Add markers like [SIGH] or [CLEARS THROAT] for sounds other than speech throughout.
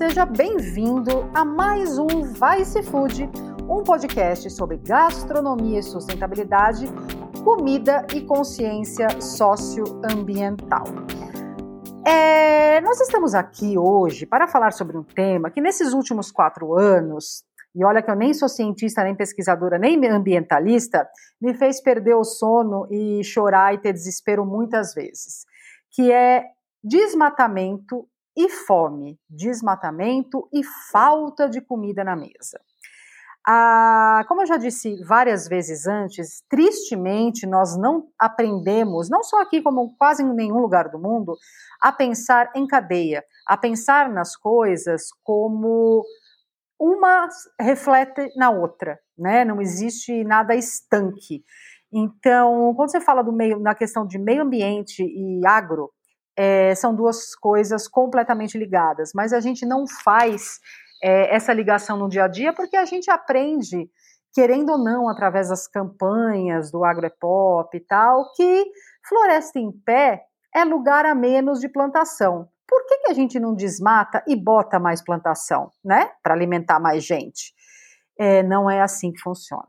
seja bem-vindo a mais um Vice Food, um podcast sobre gastronomia e sustentabilidade, comida e consciência socioambiental. É, nós estamos aqui hoje para falar sobre um tema que nesses últimos quatro anos, e olha que eu nem sou cientista, nem pesquisadora, nem ambientalista, me fez perder o sono e chorar e ter desespero muitas vezes, que é desmatamento e fome, desmatamento e falta de comida na mesa. Ah, como eu já disse várias vezes antes, tristemente nós não aprendemos, não só aqui como quase em nenhum lugar do mundo, a pensar em cadeia, a pensar nas coisas como uma reflete na outra, né? Não existe nada estanque. Então, quando você fala do meio, na questão de meio ambiente e agro, é, são duas coisas completamente ligadas, mas a gente não faz é, essa ligação no dia a dia porque a gente aprende, querendo ou não, através das campanhas do agropop e tal, que floresta em pé é lugar a menos de plantação. Por que, que a gente não desmata e bota mais plantação, né? Para alimentar mais gente? É, não é assim que funciona.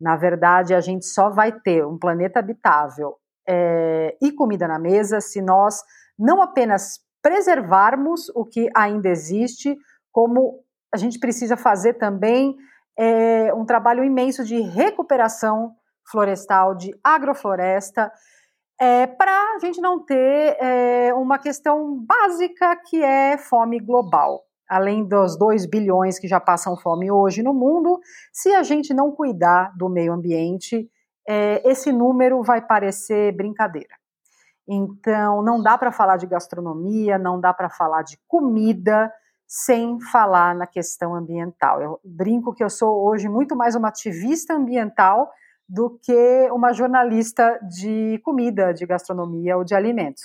Na verdade, a gente só vai ter um planeta habitável é, e comida na mesa se nós não apenas preservarmos o que ainda existe, como a gente precisa fazer também é, um trabalho imenso de recuperação florestal, de agrofloresta, é, para a gente não ter é, uma questão básica que é fome global. Além dos 2 bilhões que já passam fome hoje no mundo, se a gente não cuidar do meio ambiente, é, esse número vai parecer brincadeira. Então, não dá para falar de gastronomia, não dá para falar de comida sem falar na questão ambiental. Eu brinco que eu sou hoje muito mais uma ativista ambiental do que uma jornalista de comida, de gastronomia ou de alimentos.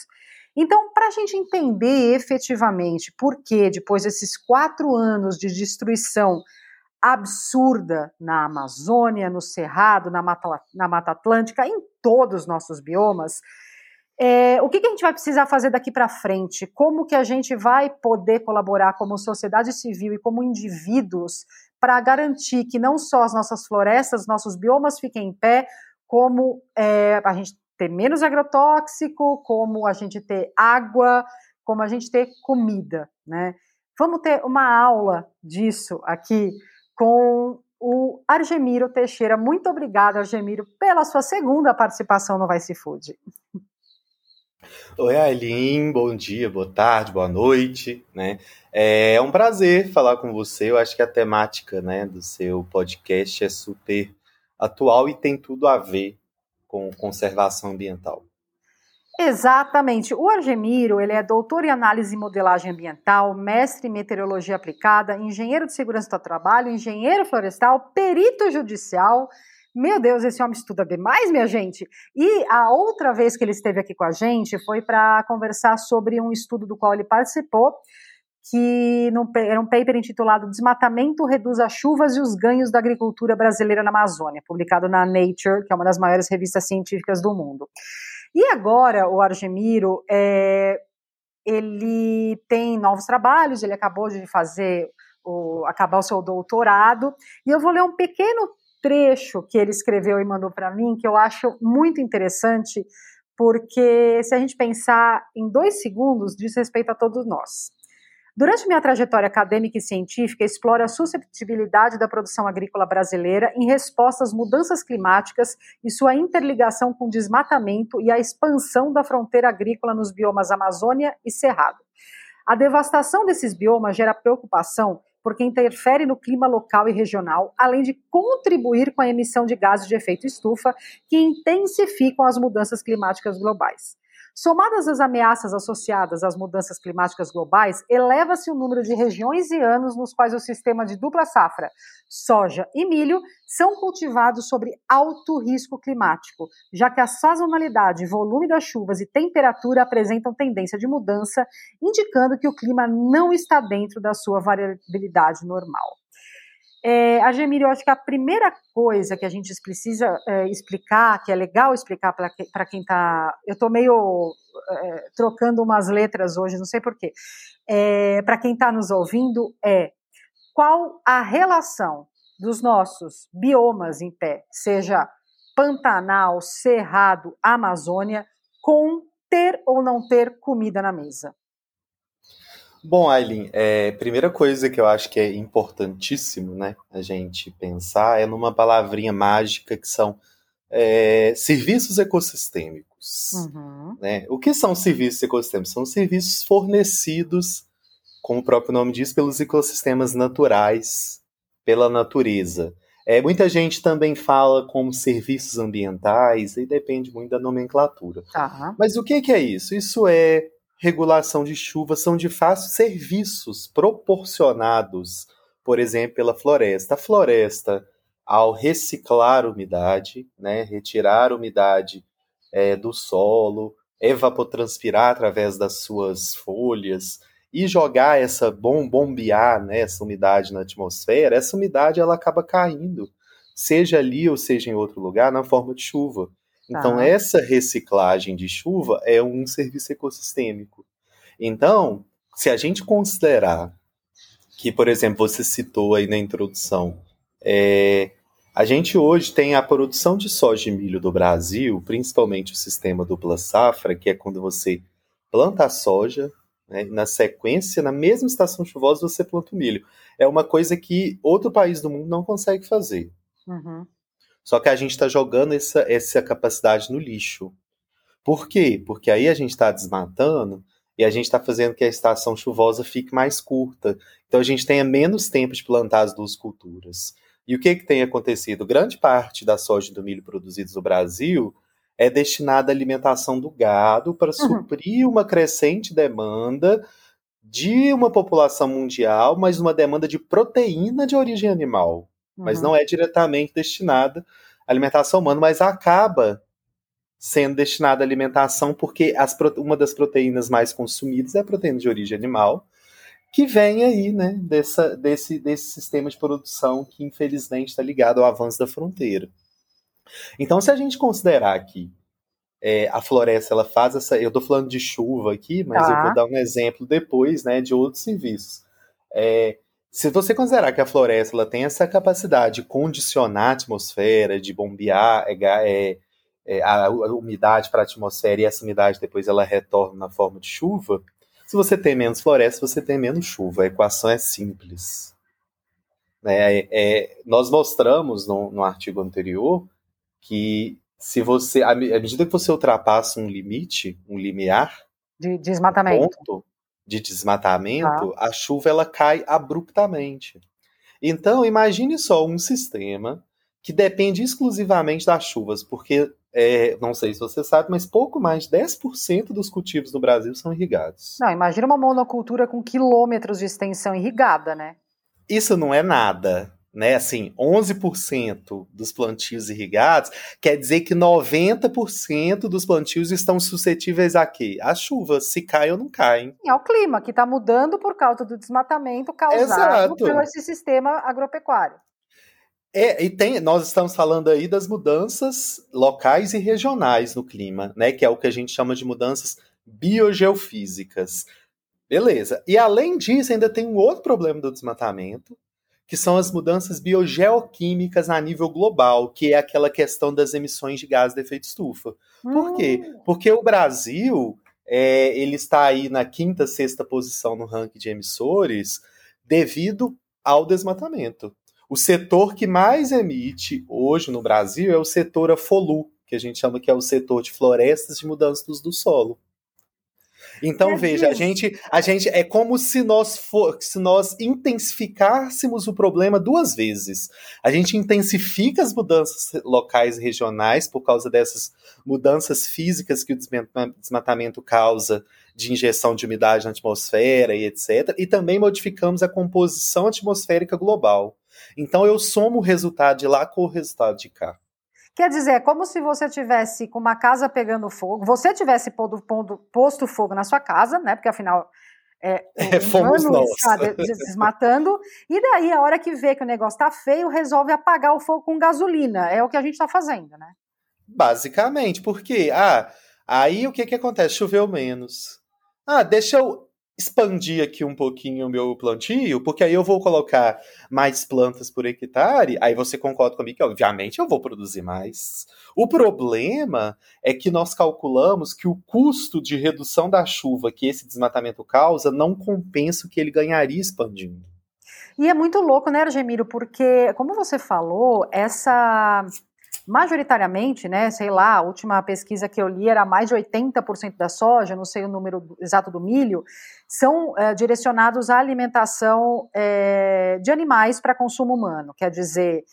Então, para a gente entender efetivamente por que, depois desses quatro anos de destruição absurda na Amazônia, no Cerrado, na Mata, na Mata Atlântica, em todos os nossos biomas, é, o que, que, a gente vai precisar fazer daqui para frente? Como que a gente vai poder colaborar como sociedade civil e como indivíduos para garantir que não só as nossas florestas, nossos biomas fiquem em pé, como é, a gente ter menos agrotóxico, como a gente ter água, como a gente ter comida, né? Vamos ter uma aula disso aqui com o Argemiro Teixeira. Muito obrigada, Argemiro, pela sua segunda participação no Vice Food. Oi, Aileen, bom dia, boa tarde, boa noite, né? É um prazer falar com você. Eu acho que a temática, né, do seu podcast é super atual e tem tudo a ver com conservação ambiental. Exatamente. O Argemiro, ele é doutor em análise e modelagem ambiental, mestre em meteorologia aplicada, engenheiro de segurança do trabalho, engenheiro florestal, perito judicial, meu Deus, esse homem estuda demais, minha gente. E a outra vez que ele esteve aqui com a gente foi para conversar sobre um estudo do qual ele participou, que era um paper intitulado Desmatamento reduz as chuvas e os ganhos da agricultura brasileira na Amazônia, publicado na Nature, que é uma das maiores revistas científicas do mundo. E agora o Argemiro, é, ele tem novos trabalhos, ele acabou de fazer o, acabar o seu doutorado, e eu vou ler um pequeno trecho que ele escreveu e mandou para mim que eu acho muito interessante, porque se a gente pensar em dois segundos, diz respeito a todos nós. Durante minha trajetória acadêmica e científica, exploro a susceptibilidade da produção agrícola brasileira em resposta às mudanças climáticas e sua interligação com o desmatamento e a expansão da fronteira agrícola nos biomas Amazônia e Cerrado. A devastação desses biomas gera preocupação porque interfere no clima local e regional, além de contribuir com a emissão de gases de efeito estufa que intensificam as mudanças climáticas globais. Somadas as ameaças associadas às mudanças climáticas globais, eleva-se o número de regiões e anos nos quais o sistema de dupla safra, soja e milho, são cultivados sobre alto risco climático, já que a sazonalidade, volume das chuvas e temperatura apresentam tendência de mudança, indicando que o clima não está dentro da sua variabilidade normal. É, Agemir, eu acho que a primeira coisa que a gente precisa é, explicar, que é legal explicar para que, quem está. Eu estou meio é, trocando umas letras hoje, não sei porquê. É, para quem está nos ouvindo, é qual a relação dos nossos biomas em pé, seja Pantanal, Cerrado, Amazônia, com ter ou não ter comida na mesa? Bom, Aileen, é, primeira coisa que eu acho que é importantíssimo, né, a gente pensar é numa palavrinha mágica que são é, serviços ecossistêmicos. Uhum. Né? O que são serviços ecossistêmicos? São serviços fornecidos, como o próprio nome diz, pelos ecossistemas naturais, pela natureza. É, muita gente também fala como serviços ambientais, e depende muito da nomenclatura. Uhum. Mas o que, que é isso? Isso é regulação de chuva são de fato serviços proporcionados, por exemplo, pela floresta. A floresta, ao reciclar umidade, né, retirar umidade é, do solo, evapotranspirar através das suas folhas e jogar essa bom bombear né, essa umidade na atmosfera, essa umidade ela acaba caindo, seja ali ou seja em outro lugar, na forma de chuva. Então, tá. essa reciclagem de chuva é um serviço ecossistêmico. Então, se a gente considerar que, por exemplo, você citou aí na introdução, é, a gente hoje tem a produção de soja e milho do Brasil, principalmente o sistema dupla safra, que é quando você planta a soja, né, na sequência, na mesma estação chuvosa, você planta o milho. É uma coisa que outro país do mundo não consegue fazer. Uhum. Só que a gente está jogando essa, essa capacidade no lixo. Por quê? Porque aí a gente está desmatando e a gente está fazendo que a estação chuvosa fique mais curta. Então a gente tenha menos tempo de plantar as duas culturas. E o que, que tem acontecido? Grande parte da soja e do milho produzidos no Brasil é destinada à alimentação do gado para uhum. suprir uma crescente demanda de uma população mundial, mas uma demanda de proteína de origem animal mas uhum. não é diretamente destinada à alimentação humana, mas acaba sendo destinada à alimentação porque as, uma das proteínas mais consumidas é a proteína de origem animal, que vem aí, né, dessa, desse, desse sistema de produção que infelizmente está ligado ao avanço da fronteira. Então, se a gente considerar que é, a floresta ela faz essa. Eu estou falando de chuva aqui, mas tá. eu vou dar um exemplo depois né, de outros serviços. É, se você considerar que a floresta ela tem essa capacidade de condicionar a atmosfera, de bombear é, é, é a, a, umidade para a atmosfera e essa umidade depois ela retorna na forma de chuva, se você tem menos floresta, você tem menos chuva. A equação é simples. Né? É, é, nós mostramos no, no, artigo anterior que se você, à medida que você ultrapassa um limite, um limiar, de desmatamento, ponto, de desmatamento, ah. a chuva ela cai abruptamente. Então, imagine só um sistema que depende exclusivamente das chuvas, porque, é, não sei se você sabe, mas pouco mais de 10% dos cultivos no Brasil são irrigados. Não, imagina uma monocultura com quilômetros de extensão irrigada, né? Isso não é nada né, assim, 11% dos plantios irrigados, quer dizer que 90% dos plantios estão suscetíveis a quê? Às chuvas, se caem ou não caem. É o clima, que está mudando por causa do desmatamento causado Exato. por esse sistema agropecuário. É, e tem, nós estamos falando aí das mudanças locais e regionais no clima, né, que é o que a gente chama de mudanças biogeofísicas. Beleza. E além disso, ainda tem um outro problema do desmatamento, que são as mudanças biogeoquímicas a nível global, que é aquela questão das emissões de gás de efeito estufa. Por quê? Hum. Porque o Brasil é, ele está aí na quinta, sexta posição no ranking de emissores devido ao desmatamento. O setor que mais emite hoje no Brasil é o setor AFOLU, que a gente chama que é o setor de florestas de mudanças do solo. Então, veja, a gente, a gente é como se nós, for, se nós intensificássemos o problema duas vezes. A gente intensifica as mudanças locais e regionais por causa dessas mudanças físicas que o desmatamento causa de injeção de umidade na atmosfera e etc. E também modificamos a composição atmosférica global. Então eu somo o resultado de lá com o resultado de cá. Quer dizer, é como se você tivesse com uma casa pegando fogo, você tivesse pondo, pondo, posto fogo na sua casa, né? Porque afinal é, [LAUGHS] é fomos nós. desmatando, e daí a hora que vê que o negócio está feio, resolve apagar o fogo com gasolina. É o que a gente está fazendo, né? Basicamente, porque ah, aí o que, que acontece? Choveu menos. Ah, deixa eu expandir aqui um pouquinho o meu plantio, porque aí eu vou colocar mais plantas por hectare, aí você concorda comigo que, obviamente, eu vou produzir mais. O problema é que nós calculamos que o custo de redução da chuva que esse desmatamento causa não compensa o que ele ganharia expandindo. E é muito louco, né, Argemiro? Porque, como você falou, essa majoritariamente, né, sei lá, a última pesquisa que eu li era mais de 80% da soja, não sei o número exato do milho, são é, direcionados à alimentação é, de animais para consumo humano. Quer dizer,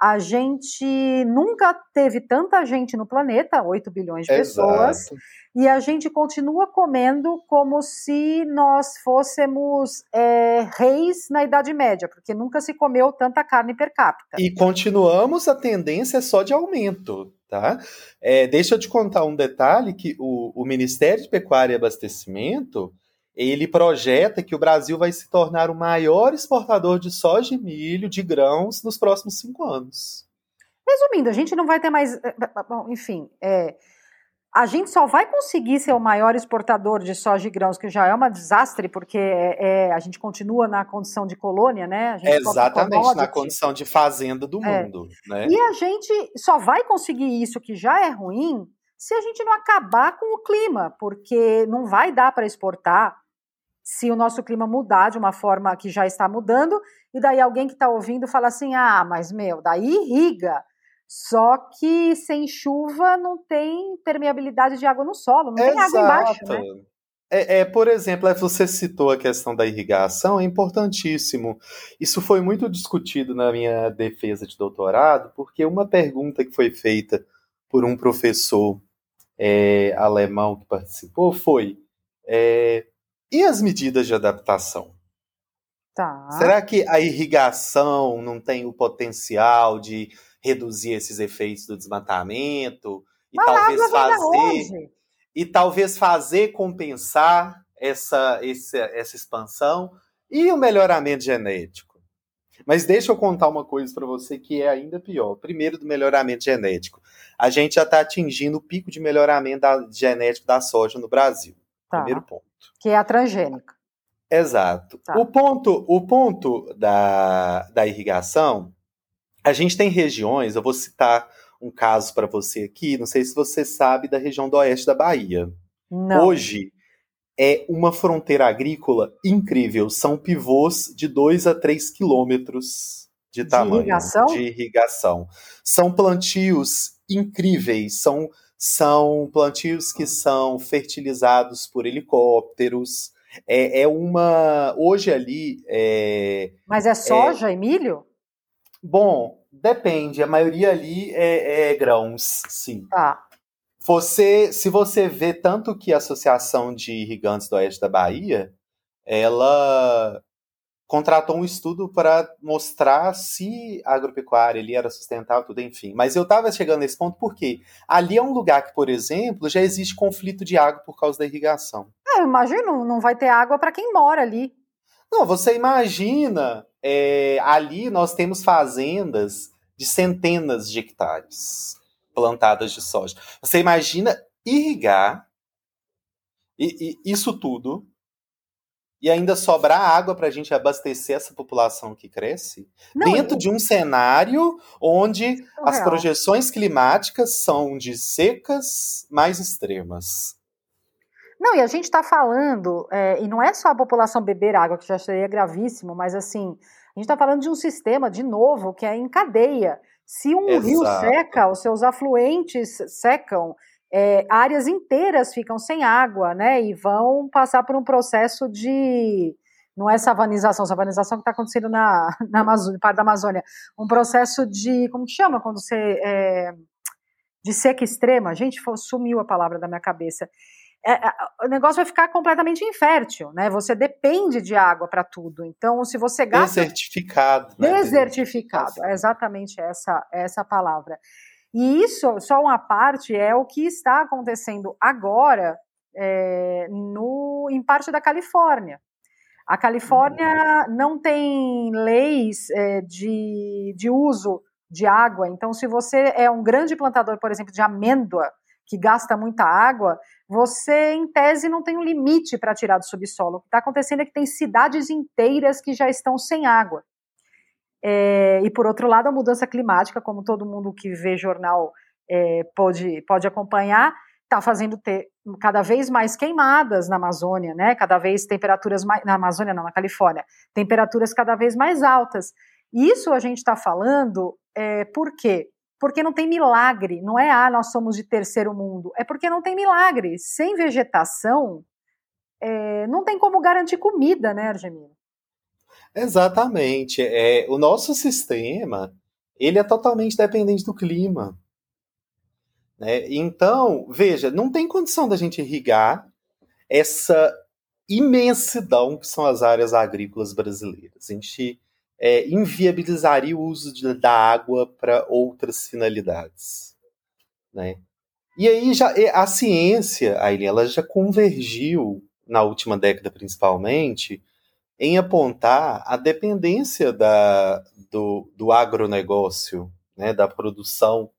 a gente nunca teve tanta gente no planeta, 8 bilhões de Exato. pessoas, e a gente continua comendo como se nós fôssemos é, reis na Idade Média, porque nunca se comeu tanta carne per capita. E continuamos, a tendência é só de aumento. Tá? É, deixa eu te contar um detalhe que o, o Ministério de Pecuária e Abastecimento ele projeta que o Brasil vai se tornar o maior exportador de soja e milho, de grãos, nos próximos cinco anos. Resumindo, a gente não vai ter mais. Eh, bom, enfim, é, a gente só vai conseguir ser o maior exportador de soja e grãos, que já é um desastre, porque é, é, a gente continua na condição de colônia, né? Exatamente, na condição de fazenda do é. mundo. Né? E a gente só vai conseguir isso, que já é ruim, se a gente não acabar com o clima, porque não vai dar para exportar se o nosso clima mudar de uma forma que já está mudando, e daí alguém que está ouvindo fala assim: ah, mas meu, daí irriga. Só que sem chuva não tem permeabilidade de água no solo, não Exato. tem água embaixo. Né? É, é, por exemplo, você citou a questão da irrigação, é importantíssimo. Isso foi muito discutido na minha defesa de doutorado, porque uma pergunta que foi feita por um professor é, alemão que participou foi: é, e as medidas de adaptação? Tá. Será que a irrigação não tem o potencial de reduzir esses efeitos do desmatamento e Mas talvez fazer e talvez fazer compensar essa, essa, essa expansão e o melhoramento genético? Mas deixa eu contar uma coisa para você que é ainda pior. Primeiro, do melhoramento genético. A gente já está atingindo o pico de melhoramento da, genético da soja no Brasil. Tá. Primeiro ponto. Que é a transgênica. Exato. Tá. O ponto, o ponto da, da irrigação, a gente tem regiões, eu vou citar um caso para você aqui, não sei se você sabe da região do oeste da Bahia. Não. Hoje é uma fronteira agrícola incrível, são pivôs de 2 a 3 quilômetros de, de tamanho irrigação? de irrigação. São plantios incríveis, são são plantios que são fertilizados por helicópteros. É, é uma. Hoje ali. É, Mas é soja é, e milho? Bom, depende. A maioria ali é, é grãos, sim. Tá. Você, se você vê tanto que a Associação de Irrigantes do Oeste da Bahia, ela contratou um estudo para mostrar se a agropecuária ali era sustentável, tudo, enfim. Mas eu estava chegando nesse ponto porque ali é um lugar que, por exemplo, já existe conflito de água por causa da irrigação. É, eu imagino, não vai ter água para quem mora ali. Não, você imagina, é, ali nós temos fazendas de centenas de hectares plantadas de soja. Você imagina irrigar e, e isso tudo e ainda sobrar água para a gente abastecer essa população que cresce, Não, dentro eu... de um cenário onde as projeções climáticas são de secas mais extremas. Não, e a gente está falando, é, e não é só a população beber água, que já seria gravíssimo, mas assim, a gente está falando de um sistema, de novo, que é em cadeia. Se um Exato. rio seca, os seus afluentes secam, é, áreas inteiras ficam sem água, né? E vão passar por um processo de. Não é savanização, savanização que está acontecendo na, [LAUGHS] na Amazônia, parte da Amazônia. Um processo de. Como que chama quando você. É, de seca extrema. Gente, sumiu a palavra da minha cabeça. É, é, o negócio vai ficar completamente infértil, né? Você depende de água para tudo. Então, se você gasta. Desertificado. Né? Desertificado, é exatamente essa, essa palavra. E isso, só uma parte, é o que está acontecendo agora é, no, em parte da Califórnia. A Califórnia não tem leis é, de, de uso de água, então, se você é um grande plantador, por exemplo, de amêndoa, que gasta muita água, você, em tese, não tem um limite para tirar do subsolo. O que está acontecendo é que tem cidades inteiras que já estão sem água. É, e, por outro lado, a mudança climática, como todo mundo que vê jornal é, pode, pode acompanhar, está fazendo ter cada vez mais queimadas na Amazônia, né? Cada vez temperaturas mais. Na Amazônia, não, na Califórnia, temperaturas cada vez mais altas. Isso a gente está falando é, por quê? Porque não tem milagre, não é, ah, nós somos de terceiro mundo, é porque não tem milagre. Sem vegetação, é, não tem como garantir comida, né, Argemino? Exatamente. É, o nosso sistema, ele é totalmente dependente do clima. Né? Então, veja, não tem condição da gente irrigar essa imensidão que são as áreas agrícolas brasileiras. A gente é, inviabilizaria o uso de, da água para outras finalidades. Né? E aí já a ciência, Aileen, ela já convergiu na última década principalmente em apontar a dependência da, do, do agronegócio, né, da produção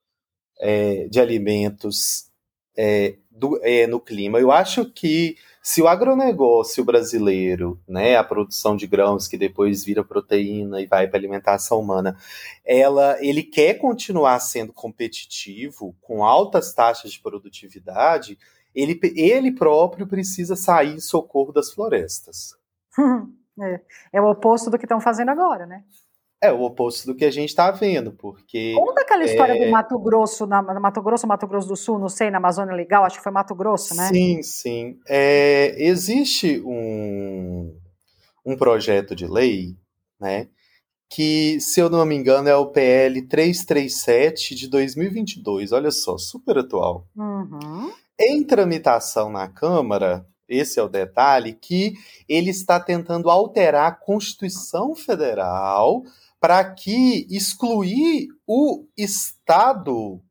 é, de alimentos é, do, é, no clima. Eu acho que se o agronegócio brasileiro, né, a produção de grãos que depois vira proteína e vai para alimentação humana, ela, ele quer continuar sendo competitivo com altas taxas de produtividade, ele, ele próprio precisa sair em socorro das florestas. [LAUGHS] é, é o oposto do que estão fazendo agora, né? É o oposto do que a gente está vendo, porque. Conta aquela história é... do Mato Grosso, na, Mato Grosso, Mato Grosso do Sul, não sei, na Amazônia Legal, acho que foi Mato Grosso, né? Sim, sim. É, existe um, um projeto de lei, né? Que, se eu não me engano, é o PL 337 de 2022. Olha só, super atual. Uhum. Em tramitação na Câmara, esse é o detalhe, que ele está tentando alterar a Constituição Federal para que excluir o estado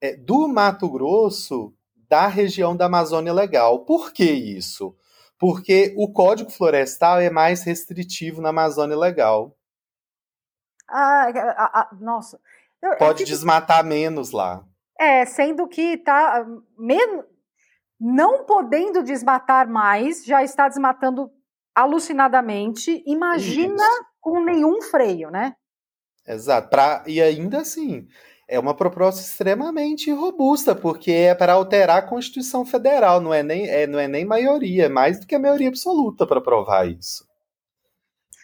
é, do Mato Grosso da região da Amazônia Legal. Por que isso? Porque o Código Florestal é mais restritivo na Amazônia Legal. Ah, ah, ah nossa. Eu, Pode eu desmatar menos lá. É, sendo que tá menos, não podendo desmatar mais, já está desmatando alucinadamente. Imagina Isso com nenhum freio, né? Exato. Pra, e ainda assim, é uma proposta extremamente robusta, porque é para alterar a Constituição Federal, não é nem, é, não é nem maioria, é mais do que a maioria absoluta para provar isso.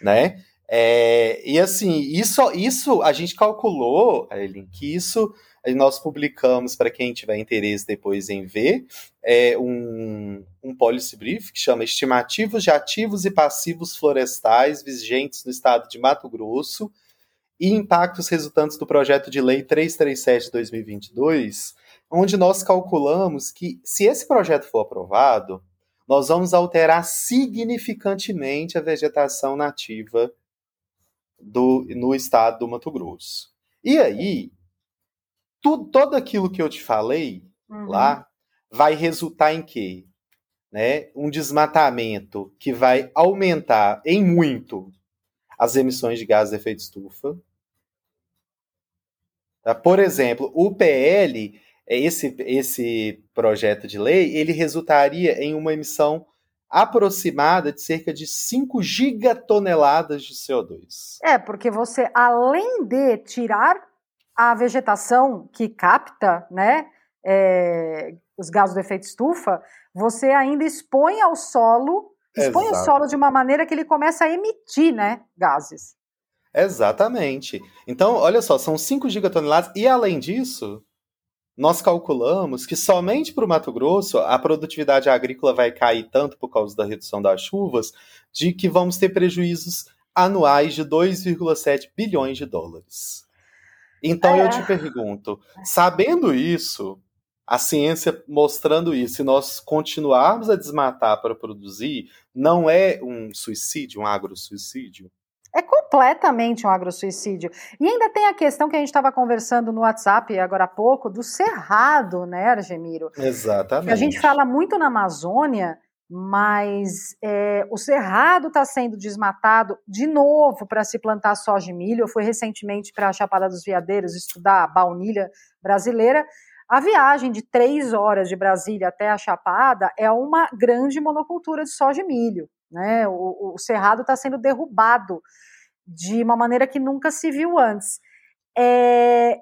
Né? É, e assim, isso, isso a gente calculou, Eileen, que isso nós publicamos, para quem tiver interesse depois em ver, é um, um policy brief que chama Estimativos de Ativos e Passivos Florestais Vigentes no Estado de Mato Grosso e Impactos Resultantes do Projeto de Lei 337 de 2022, onde nós calculamos que, se esse projeto for aprovado, nós vamos alterar significantemente a vegetação nativa do, no estado do Mato Grosso. E aí, tudo, todo aquilo que eu te falei uhum. lá vai resultar em quê? Né? Um desmatamento que vai aumentar em muito as emissões de gases de efeito estufa. Tá? Por exemplo, o PL, esse, esse projeto de lei, ele resultaria em uma emissão aproximada de cerca de 5 gigatoneladas de CO2. É, porque você, além de tirar a vegetação que capta né, é, os gases do efeito estufa, você ainda expõe ao solo, expõe Exato. o solo de uma maneira que ele começa a emitir né, gases. Exatamente. Então, olha só, são 5 gigatoneladas, e além disso, nós calculamos que somente para o Mato Grosso a produtividade agrícola vai cair tanto por causa da redução das chuvas, de que vamos ter prejuízos anuais de 2,7 bilhões de dólares. Então é. eu te pergunto, sabendo isso, a ciência mostrando isso, e nós continuarmos a desmatar para produzir, não é um suicídio, um agrosuicídio? É completamente um agrosuicídio. E ainda tem a questão que a gente estava conversando no WhatsApp agora há pouco, do cerrado, né, Argemiro? Exatamente. a gente fala muito na Amazônia mas é, o cerrado está sendo desmatado de novo para se plantar soja e milho. Eu fui recentemente para a Chapada dos Veadeiros estudar a baunilha brasileira. A viagem de três horas de Brasília até a Chapada é uma grande monocultura de soja e milho. Né? O, o cerrado está sendo derrubado de uma maneira que nunca se viu antes. É,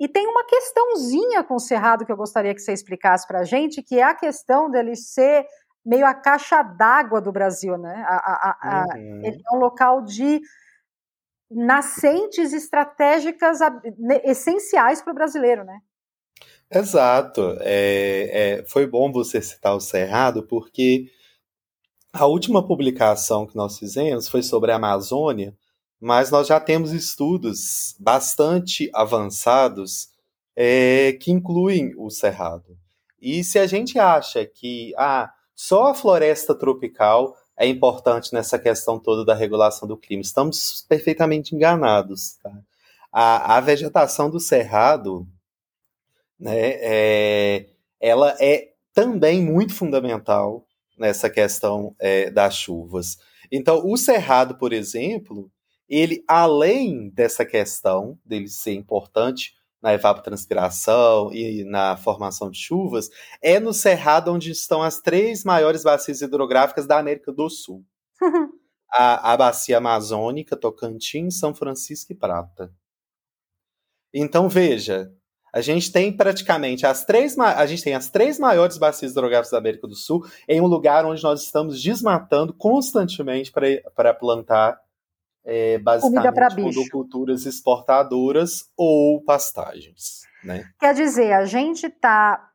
e tem uma questãozinha com o cerrado que eu gostaria que você explicasse para a gente, que é a questão dele ser meio a caixa d'água do Brasil, né? A, a, a, uhum. Ele é um local de nascentes estratégicas essenciais para o brasileiro, né? Exato. É, é, foi bom você citar o Cerrado, porque a última publicação que nós fizemos foi sobre a Amazônia, mas nós já temos estudos bastante avançados é, que incluem o Cerrado. E se a gente acha que ah, só a floresta tropical é importante nessa questão toda da regulação do clima. Estamos perfeitamente enganados. Tá? A, a, vegetação do cerrado, né, é, ela é também muito fundamental nessa questão é, das chuvas. Então, o cerrado, por exemplo, ele, além dessa questão dele ser importante na evapotranspiração e na formação de chuvas, é no Cerrado onde estão as três maiores bacias hidrográficas da América do Sul. [LAUGHS] a, a bacia amazônica, Tocantins, São Francisco e Prata. Então veja, a gente tem praticamente as três, a gente tem as três maiores bacias hidrográficas da América do Sul em um lugar onde nós estamos desmatando constantemente para plantar é, basicamente monoculturas exportadoras ou pastagens. Né? Quer dizer, a gente está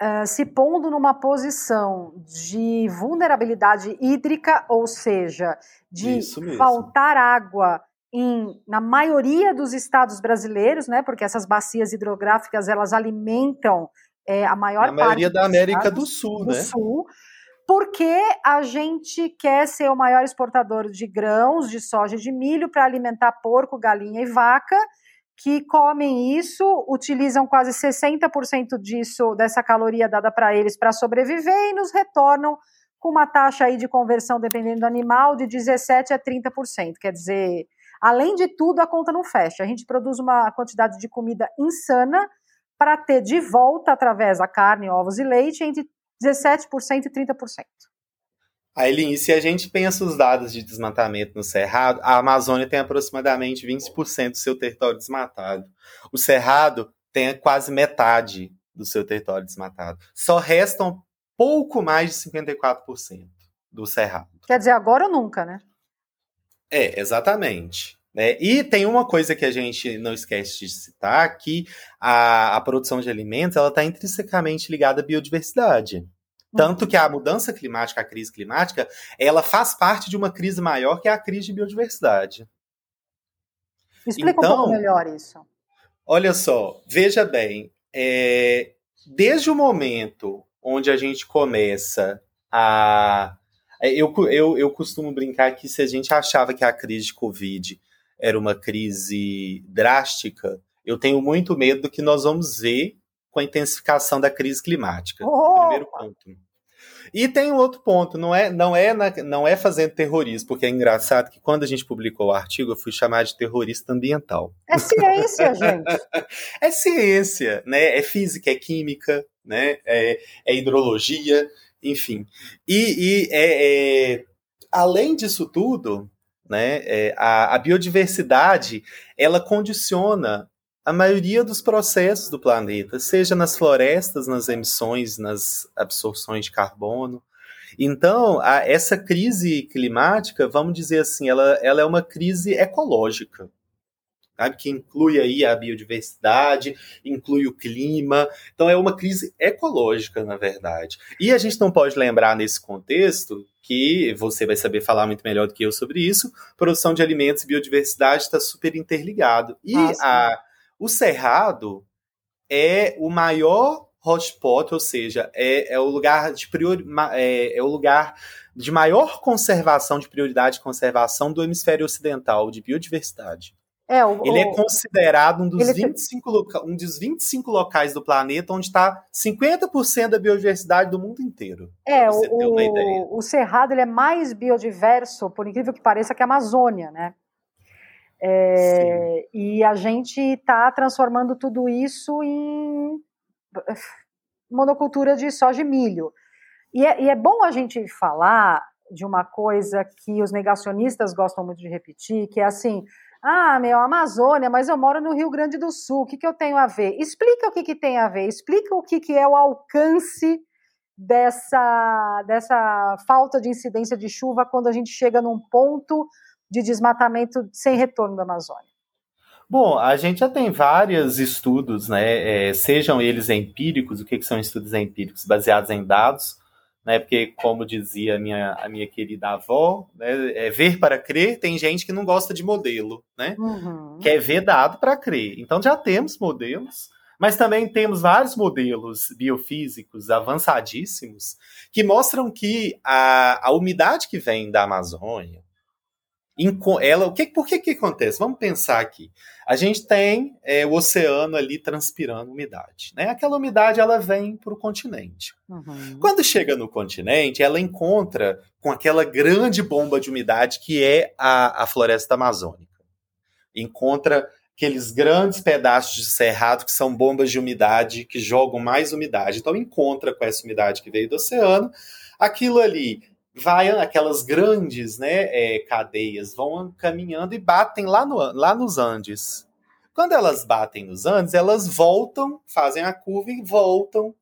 uh, se pondo numa posição de vulnerabilidade hídrica, ou seja, de faltar água em, na maioria dos estados brasileiros, né? Porque essas bacias hidrográficas elas alimentam é, a maior na parte maioria da América do Sul, do né? Sul porque a gente quer ser o maior exportador de grãos, de soja e de milho para alimentar porco, galinha e vaca, que comem isso, utilizam quase 60% disso, dessa caloria dada para eles para sobreviver e nos retornam com uma taxa aí de conversão, dependendo do animal, de 17% a 30%. Quer dizer, além de tudo, a conta não fecha. A gente produz uma quantidade de comida insana para ter de volta, através da carne, ovos e leite, entre 17% e 30%. Aileen, se a gente pensa os dados de desmatamento no Cerrado, a Amazônia tem aproximadamente 20% do seu território desmatado. O Cerrado tem quase metade do seu território desmatado. Só restam pouco mais de 54% do Cerrado. Quer dizer, agora ou nunca, né? É, exatamente. Né? E tem uma coisa que a gente não esquece de citar, que a, a produção de alimentos ela está intrinsecamente ligada à biodiversidade. Tanto que a mudança climática, a crise climática, ela faz parte de uma crise maior que é a crise de biodiversidade. Explica então, um pouco melhor isso. Olha só, veja bem, é, desde o momento onde a gente começa a. É, eu, eu, eu costumo brincar que se a gente achava que a crise de Covid era uma crise drástica, eu tenho muito medo do que nós vamos ver com a intensificação da crise climática. Oh! Primeiro ponto. E tem um outro ponto, não é, não é, na, não é fazendo terrorismo, porque é engraçado que quando a gente publicou o artigo, eu fui chamado de terrorista ambiental. É ciência, [LAUGHS] gente. é ciência, né? É física, é química, né? É, é hidrologia, enfim. E, e é, é, além disso tudo, né? É, a, a biodiversidade ela condiciona a maioria dos processos do planeta, seja nas florestas, nas emissões, nas absorções de carbono. Então, a, essa crise climática, vamos dizer assim, ela, ela é uma crise ecológica, sabe? que inclui aí a biodiversidade, inclui o clima. Então, é uma crise ecológica, na verdade. E a gente não pode lembrar nesse contexto que você vai saber falar muito melhor do que eu sobre isso. Produção de alimentos e biodiversidade está super interligado. E a o Cerrado é o maior hotspot, ou seja, é, é o lugar de priori, é, é, o lugar de maior conservação, de prioridade de conservação do hemisfério ocidental de biodiversidade. É, o, ele é considerado um dos, 25 loca... um dos 25 locais do planeta onde está 50% da biodiversidade do mundo inteiro. É, o, o Cerrado ele é mais biodiverso, por incrível que pareça, que a Amazônia, né? É, e a gente está transformando tudo isso em monocultura de soja e milho. E é, e é bom a gente falar de uma coisa que os negacionistas gostam muito de repetir, que é assim, ah, meu, Amazônia, mas eu moro no Rio Grande do Sul, o que, que eu tenho a ver? Explica o que, que tem a ver, explica o que, que é o alcance dessa, dessa falta de incidência de chuva quando a gente chega num ponto de desmatamento sem retorno da Amazônia. Bom, a gente já tem vários estudos, né, é, sejam eles empíricos, o que, que são estudos empíricos? Baseados em dados, né? Porque, como dizia a minha, a minha querida avó, né, é ver para crer, tem gente que não gosta de modelo, né? Uhum. Quer ver dado para crer. Então já temos modelos, mas também temos vários modelos biofísicos avançadíssimos que mostram que a, a umidade que vem da Amazônia, ela, o que, por que que acontece? Vamos pensar aqui. A gente tem é, o oceano ali transpirando umidade. Né? Aquela umidade ela vem para o continente. Uhum. Quando chega no continente, ela encontra com aquela grande bomba de umidade que é a, a floresta amazônica. Encontra aqueles grandes pedaços de cerrado que são bombas de umidade que jogam mais umidade. Então encontra com essa umidade que veio do oceano, aquilo ali vai aquelas grandes né, é, cadeias vão caminhando e batem lá, no, lá nos Andes. Quando elas batem nos Andes, elas voltam, fazem a curva e voltam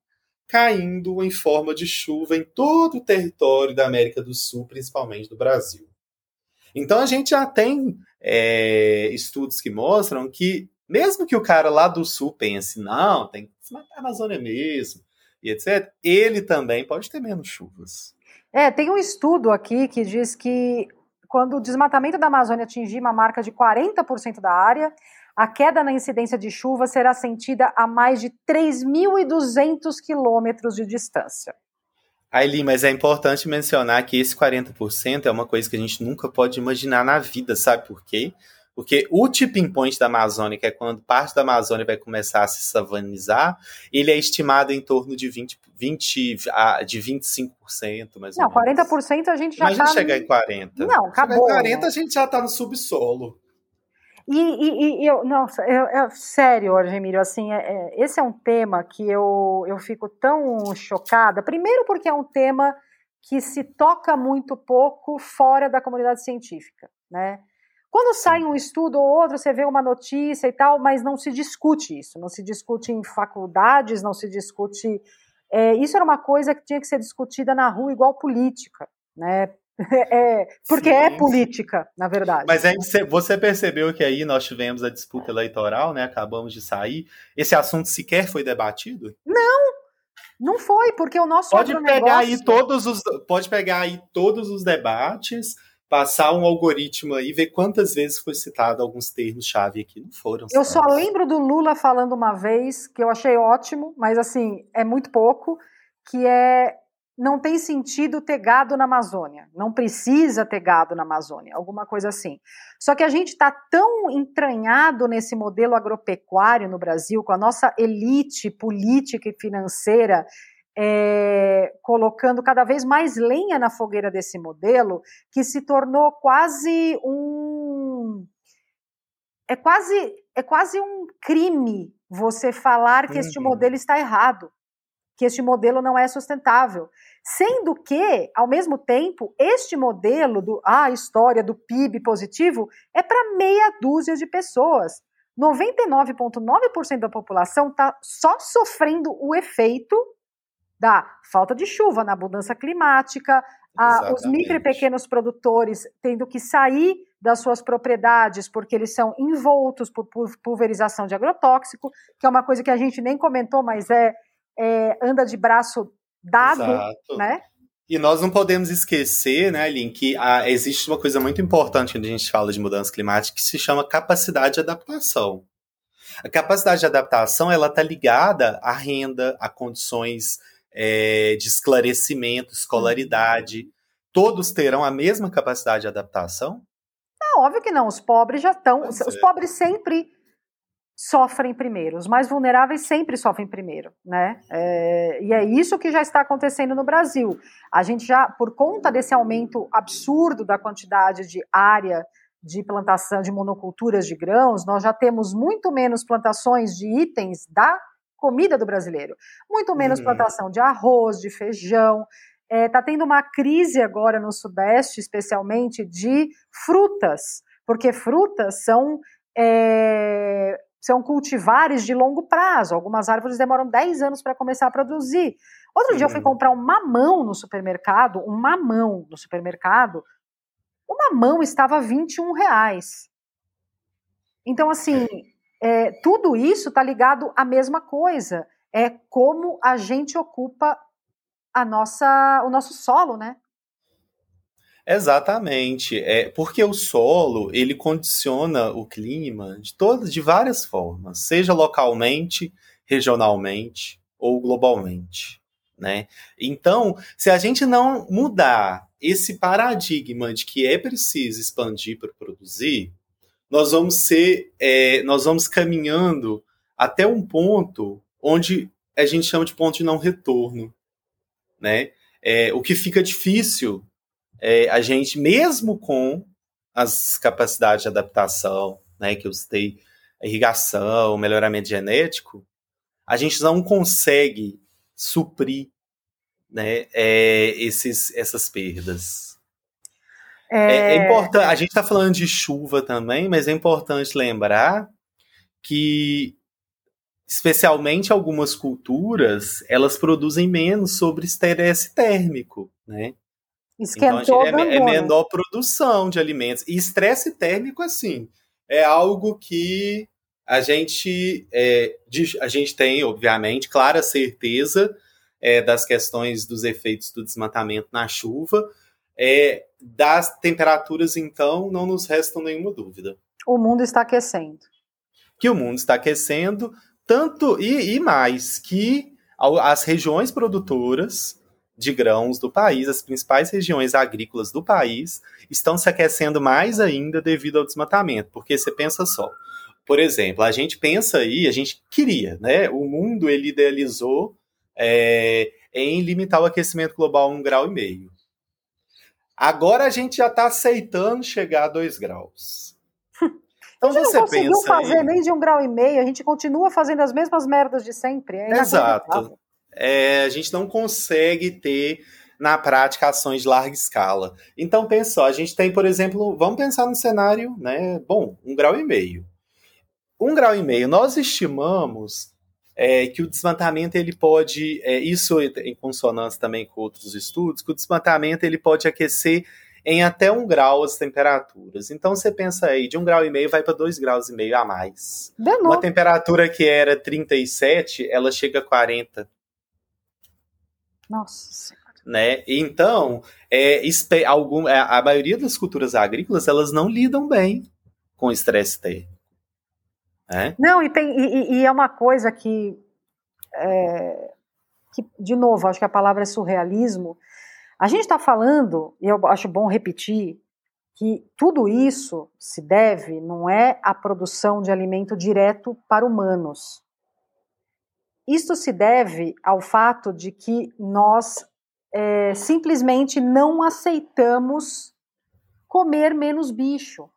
caindo em forma de chuva em todo o território da América do Sul, principalmente do Brasil. Então a gente já tem é, estudos que mostram que, mesmo que o cara lá do sul pense, não, tem que se matar a Amazônia mesmo, e etc., ele também pode ter menos chuvas. É, tem um estudo aqui que diz que quando o desmatamento da Amazônia atingir uma marca de 40% da área, a queda na incidência de chuva será sentida a mais de 3.200 quilômetros de distância. Aileen, mas é importante mencionar que esse 40% é uma coisa que a gente nunca pode imaginar na vida, sabe por quê? Porque o tipping point da Amazônia, que é quando parte da Amazônia vai começar a se savanizar, ele é estimado em torno de 20, 20 de 25%, mais não, ou menos. Não, 40% a gente já Imagina tá... chegar em 40%. Não, acabou. Chegar em 40% né? a gente já está no subsolo. E, e, e, eu, nossa, eu, eu, sério, Argemiro, assim, é, é, esse é um tema que eu, eu fico tão chocada. Primeiro porque é um tema que se toca muito pouco fora da comunidade científica, né? Quando sai um estudo ou outro, você vê uma notícia e tal, mas não se discute isso, não se discute em faculdades, não se discute. É, isso era uma coisa que tinha que ser discutida na rua, igual política, né? [LAUGHS] É, porque é Sim. é política, na verdade. Mas aí você percebeu que aí nós tivemos a disputa eleitoral, né? Acabamos de sair. Esse assunto sequer foi debatido? Não, não foi, porque o nosso pode pegar aí todos os pode pegar aí todos os debates passar um algoritmo aí e ver quantas vezes foi citado alguns termos-chave aqui. Não foram. Eu só lembro do Lula falando uma vez, que eu achei ótimo, mas assim, é muito pouco, que é não tem sentido ter gado na Amazônia, não precisa ter gado na Amazônia, alguma coisa assim. Só que a gente está tão entranhado nesse modelo agropecuário no Brasil, com a nossa elite política e financeira é, colocando cada vez mais lenha na fogueira desse modelo, que se tornou quase um. É quase, é quase um crime você falar que uhum. este modelo está errado, que este modelo não é sustentável. Sendo que, ao mesmo tempo, este modelo do ah, a história do PIB positivo é para meia dúzia de pessoas. 99,9% da população está só sofrendo o efeito da falta de chuva, na mudança climática, a, os micro e pequenos produtores tendo que sair das suas propriedades porque eles são envoltos por pulverização de agrotóxico, que é uma coisa que a gente nem comentou, mas é, é anda de braço dado, Exato. né? E nós não podemos esquecer, né, Aline, que ah, existe uma coisa muito importante quando a gente fala de mudança climática que se chama capacidade de adaptação. A capacidade de adaptação ela está ligada à renda, a condições é, de esclarecimento, escolaridade, todos terão a mesma capacidade de adaptação? É óbvio que não, os pobres já estão. Os é. pobres sempre sofrem primeiro, os mais vulneráveis sempre sofrem primeiro, né? É, e é isso que já está acontecendo no Brasil. A gente já, por conta desse aumento absurdo da quantidade de área de plantação de monoculturas de grãos, nós já temos muito menos plantações de itens da comida do brasileiro, muito menos uhum. plantação de arroz, de feijão. Está é, tá tendo uma crise agora no Sudeste, especialmente de frutas, porque frutas são é, são cultivares de longo prazo. Algumas árvores demoram 10 anos para começar a produzir. Outro dia eu fui uhum. comprar um mamão no supermercado, um mamão no supermercado, uma mão estava 21 reais. Então, assim, é, tudo isso está ligado à mesma coisa. É como a gente ocupa a nossa, o nosso solo, né? Exatamente, é porque o solo ele condiciona o clima de todas, de várias formas, seja localmente, regionalmente ou globalmente, né? Então, se a gente não mudar esse paradigma de que é preciso expandir para produzir, nós vamos ser, é, nós vamos caminhando até um ponto onde a gente chama de ponto de não retorno, né? É, o que fica difícil é a gente, mesmo com as capacidades de adaptação, né, que eu citei, irrigação, melhoramento genético, a gente não consegue suprir né, é, esses, essas perdas. É, é, é importante. A gente está falando de chuva também, mas é importante lembrar que, especialmente algumas culturas, elas produzem menos sobre estresse térmico, né? Esquentou então, é, é menor produção de alimentos. E estresse térmico, assim, é algo que a gente, é, a gente tem, obviamente, clara certeza é, das questões dos efeitos do desmatamento na chuva. É, das temperaturas, então, não nos resta nenhuma dúvida. O mundo está aquecendo. Que o mundo está aquecendo, tanto e, e mais que as regiões produtoras de grãos do país, as principais regiões agrícolas do país, estão se aquecendo mais ainda devido ao desmatamento. Porque você pensa só, por exemplo, a gente pensa aí, a gente queria, né? O mundo ele idealizou é, em limitar o aquecimento global a um grau e meio. Agora a gente já está aceitando chegar a dois graus. [LAUGHS] Então a gente você não conseguiu fazer aí... nem de um grau e meio, a gente continua fazendo as mesmas merdas de sempre. É Exato. É, a gente não consegue ter na prática ações de larga escala. Então pensa só, a gente tem, por exemplo, vamos pensar no cenário, né? Bom, um grau e meio. Um grau e meio, nós estimamos é, que o desmatamento ele pode, é, isso em consonância também com outros estudos, que o desmatamento ele pode aquecer em até um grau as temperaturas. Então você pensa aí, de um grau e meio vai para dois graus e meio a mais. Danou. Uma temperatura que era 37, ela chega a 40. Nossa né? Então, é, algum, é, a maioria das culturas agrícolas elas não lidam bem com estresse térmico. É? Não, e, tem, e, e, é uma coisa que, é, que, de novo, acho que a palavra é surrealismo. A gente está falando, e eu acho bom repetir, que tudo isso se deve, não é à produção de alimento direto para humanos. Isso se deve ao fato de que nós é, simplesmente não aceitamos comer menos bicho.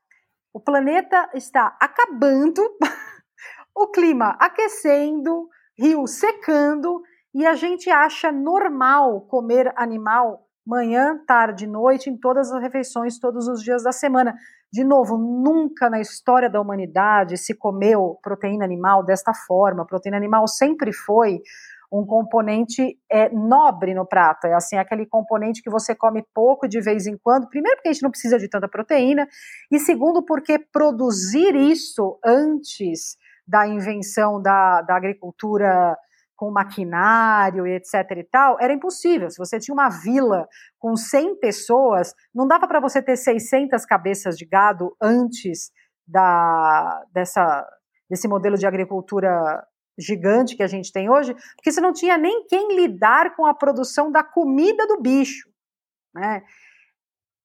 O planeta está acabando, [LAUGHS] o clima aquecendo, rio secando, e a gente acha normal comer animal manhã, tarde, noite, em todas as refeições, todos os dias da semana. De novo, nunca na história da humanidade se comeu proteína animal desta forma. A proteína animal sempre foi um componente é, nobre no prato. É assim, aquele componente que você come pouco de vez em quando. Primeiro, porque a gente não precisa de tanta proteína, e segundo, porque produzir isso antes da invenção da, da agricultura com maquinário e etc e tal, era impossível. Se você tinha uma vila com 100 pessoas, não dava para você ter 600 cabeças de gado antes da, dessa, desse modelo de agricultura gigante que a gente tem hoje, porque você não tinha nem quem lidar com a produção da comida do bicho. Né?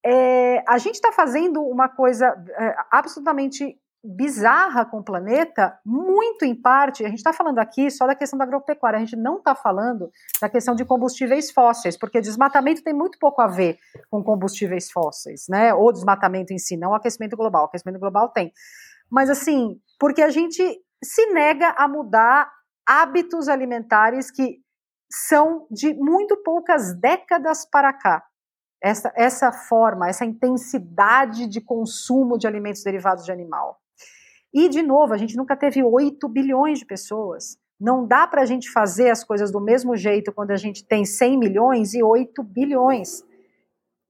é, a gente está fazendo uma coisa é, absolutamente bizarra com o planeta, muito em parte, a gente está falando aqui só da questão da agropecuária, a gente não está falando da questão de combustíveis fósseis, porque desmatamento tem muito pouco a ver com combustíveis fósseis, né? Ou desmatamento em si, não aquecimento global. O aquecimento global tem. Mas assim, porque a gente se nega a mudar hábitos alimentares que são de muito poucas décadas para cá. Essa, essa forma, essa intensidade de consumo de alimentos derivados de animal. E, de novo, a gente nunca teve 8 bilhões de pessoas. Não dá para a gente fazer as coisas do mesmo jeito quando a gente tem 100 milhões e 8 bilhões.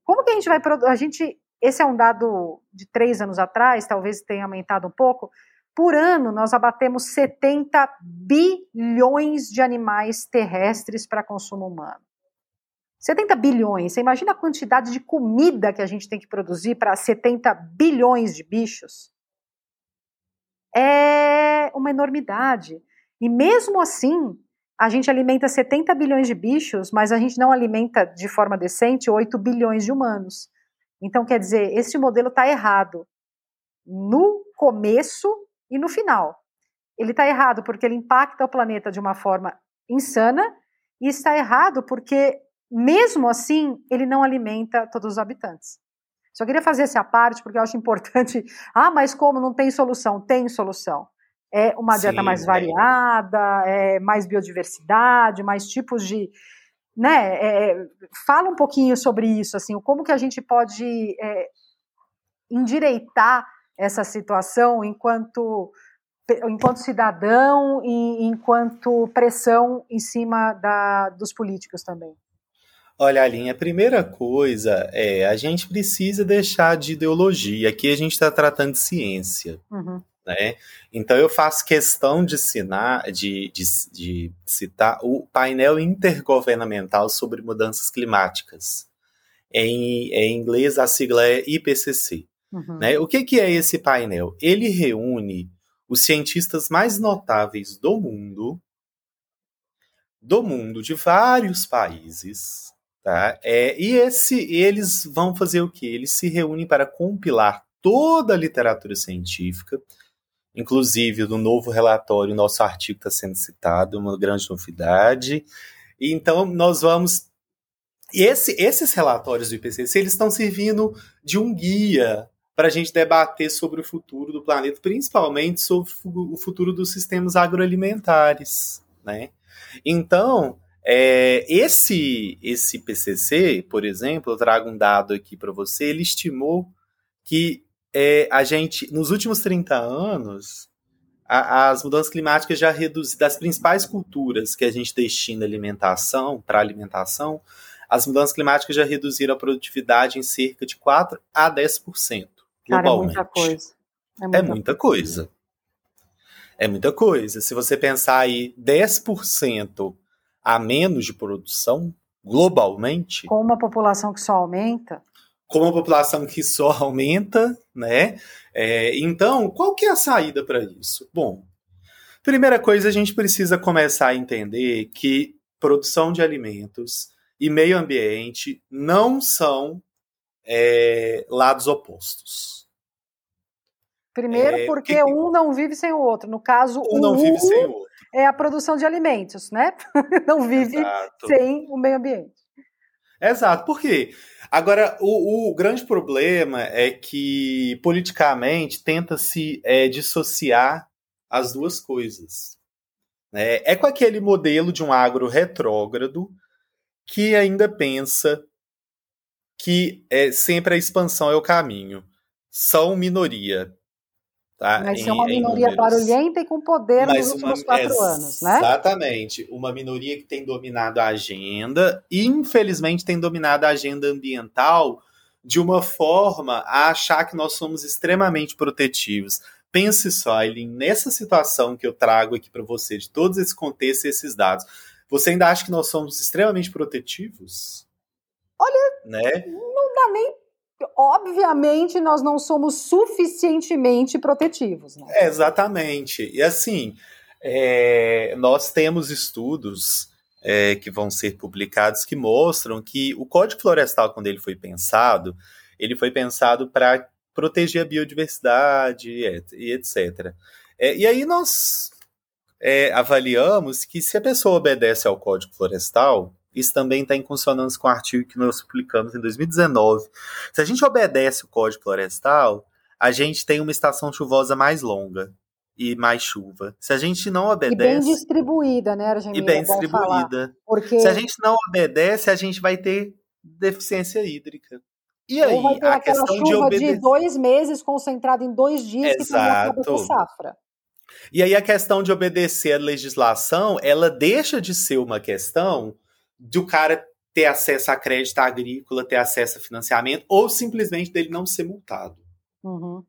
Como que a gente vai. A gente, esse é um dado de três anos atrás, talvez tenha aumentado um pouco. Por ano, nós abatemos 70 bilhões de animais terrestres para consumo humano. 70 bilhões. Você imagina a quantidade de comida que a gente tem que produzir para 70 bilhões de bichos? É uma enormidade. E mesmo assim, a gente alimenta 70 bilhões de bichos, mas a gente não alimenta de forma decente 8 bilhões de humanos. Então, quer dizer, esse modelo está errado no começo e no final. Ele está errado porque ele impacta o planeta de uma forma insana, e está errado porque, mesmo assim, ele não alimenta todos os habitantes. Só queria fazer essa parte porque eu acho importante. [LAUGHS] Ah, mas como não tem solução? Tem solução. É uma dieta Sim, mais variada, é mais biodiversidade, mais tipos de. Né, é, fala um pouquinho sobre isso, assim, como que a gente pode é, endireitar essa situação enquanto enquanto cidadão e enquanto pressão em cima da, dos políticos também. Olha, Aline, a primeira coisa é a gente precisa deixar de ideologia. Aqui a gente está tratando de ciência. Uhum. Né? Então eu faço questão de, citar, de, de, de citar o painel intergovernamental sobre mudanças climáticas. Em, em inglês, a sigla é IPCC. Uhum. Né? O que, que é esse painel? Ele reúne os cientistas mais notáveis do mundo, do mundo, de vários países, Tá? É, e esse, eles vão fazer o que? Eles se reúnem para compilar toda a literatura científica, inclusive no novo relatório, nosso artigo está sendo citado, uma grande novidade. Então, nós vamos. Esse, esses relatórios do IPCC eles estão servindo de um guia para a gente debater sobre o futuro do planeta, principalmente sobre o futuro dos sistemas agroalimentares. Né? Então, é, esse, esse PCC, por exemplo, eu trago um dado aqui para você, ele estimou que é, a gente, nos últimos 30 anos, a, as mudanças climáticas já reduziram, das principais culturas que a gente destina alimentação, para alimentação, as mudanças climáticas já reduziram a produtividade em cerca de 4 a 10%. Cara, é muita coisa. É muita, é muita coisa. É muita coisa. Se você pensar aí 10% a menos de produção globalmente. Com uma população que só aumenta. Com uma população que só [LAUGHS] aumenta, né? É, então, qual que é a saída para isso? Bom, primeira coisa, a gente precisa começar a entender que produção de alimentos e meio ambiente não são é, lados opostos. Primeiro, é, porque um não vive sem o outro. No caso, um não vive sem o outro é a produção de alimentos, né? [LAUGHS] Não vive Exato. sem o meio ambiente. Exato, por quê? Agora, o, o grande problema é que, politicamente, tenta-se é, dissociar as duas coisas. Né? É com aquele modelo de um agro retrógrado que ainda pensa que é, sempre a expansão é o caminho. São minoria. Tá? Mas é uma minoria barulhenta e com poder Mas nos últimos uma, quatro anos, né? Exatamente. Uma minoria que tem dominado a agenda e, infelizmente, tem dominado a agenda ambiental de uma forma a achar que nós somos extremamente protetivos. Pense só, Eileen, nessa situação que eu trago aqui para você, de todos esses contextos e esses dados, você ainda acha que nós somos extremamente protetivos? Olha, né? Obviamente nós não somos suficientemente protetivos. Né? É, exatamente. E assim, é, nós temos estudos é, que vão ser publicados que mostram que o Código Florestal, quando ele foi pensado, ele foi pensado para proteger a biodiversidade e etc. É, e aí nós é, avaliamos que se a pessoa obedece ao Código Florestal, isso também está em consonância com o artigo que nós publicamos em 2019. Se a gente obedece o Código Florestal, a gente tem uma estação chuvosa mais longa e mais chuva. Se a gente não obedece. E bem distribuída, né, Argemira? E bem distribuída. porque... Se a gente não obedece, a gente vai ter deficiência hídrica. E aí, Ou vai ter a questão chuva de, obedecer... de dois meses concentrada em dois dias Exato. que safra. E aí a questão de obedecer a legislação, ela deixa de ser uma questão de o cara ter acesso a crédito agrícola, ter acesso a financiamento, ou simplesmente dele não ser multado. Uhum.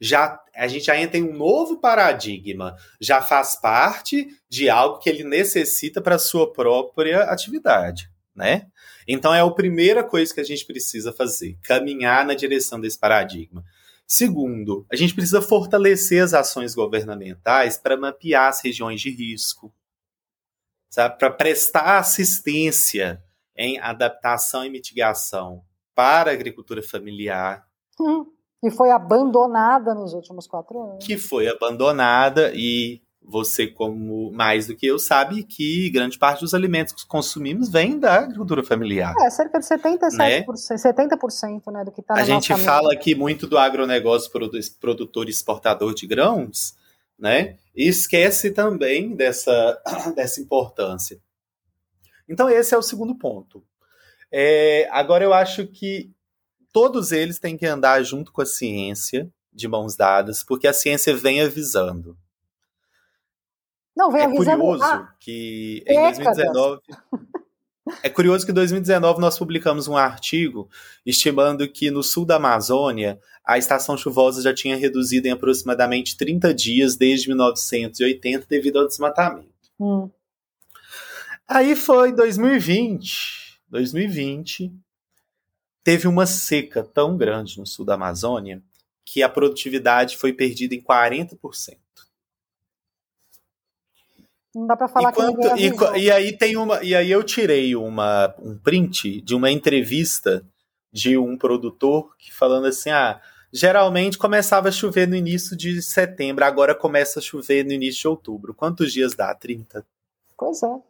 Já, a gente já entra em um novo paradigma, já faz parte de algo que ele necessita para a sua própria atividade, né? Então é a primeira coisa que a gente precisa fazer, caminhar na direção desse paradigma. Segundo, a gente precisa fortalecer as ações governamentais para mapear as regiões de risco, para prestar assistência em adaptação e mitigação para a agricultura familiar. Hum, que foi abandonada nos últimos quatro anos. Que foi abandonada e você, como mais do que eu, sabe que grande parte dos alimentos que consumimos vem da agricultura familiar. É, cerca de 77%, né? 70% né, do que está na A gente fala aqui muito do agronegócio produtor exportador de grãos, né? E esquece também dessa, [CLEARS THROAT] dessa importância. Então, esse é o segundo ponto. É, agora, eu acho que todos eles têm que andar junto com a ciência, de mãos dadas, porque a ciência vem avisando. Não, vem é avisando. curioso que em 2019. É curioso que em 2019 nós publicamos um artigo estimando que no sul da Amazônia a estação chuvosa já tinha reduzido em aproximadamente 30 dias desde 1980 devido ao desmatamento. Hum. Aí foi 2020. 2020 teve uma seca tão grande no sul da Amazônia que a produtividade foi perdida em 40%. Não dá para falar Enquanto, que e, e, aí tem uma e aí eu tirei uma um print de uma entrevista de um produtor que falando assim, ah, geralmente começava a chover no início de setembro, agora começa a chover no início de outubro. Quantos dias dá? 30. Pois é.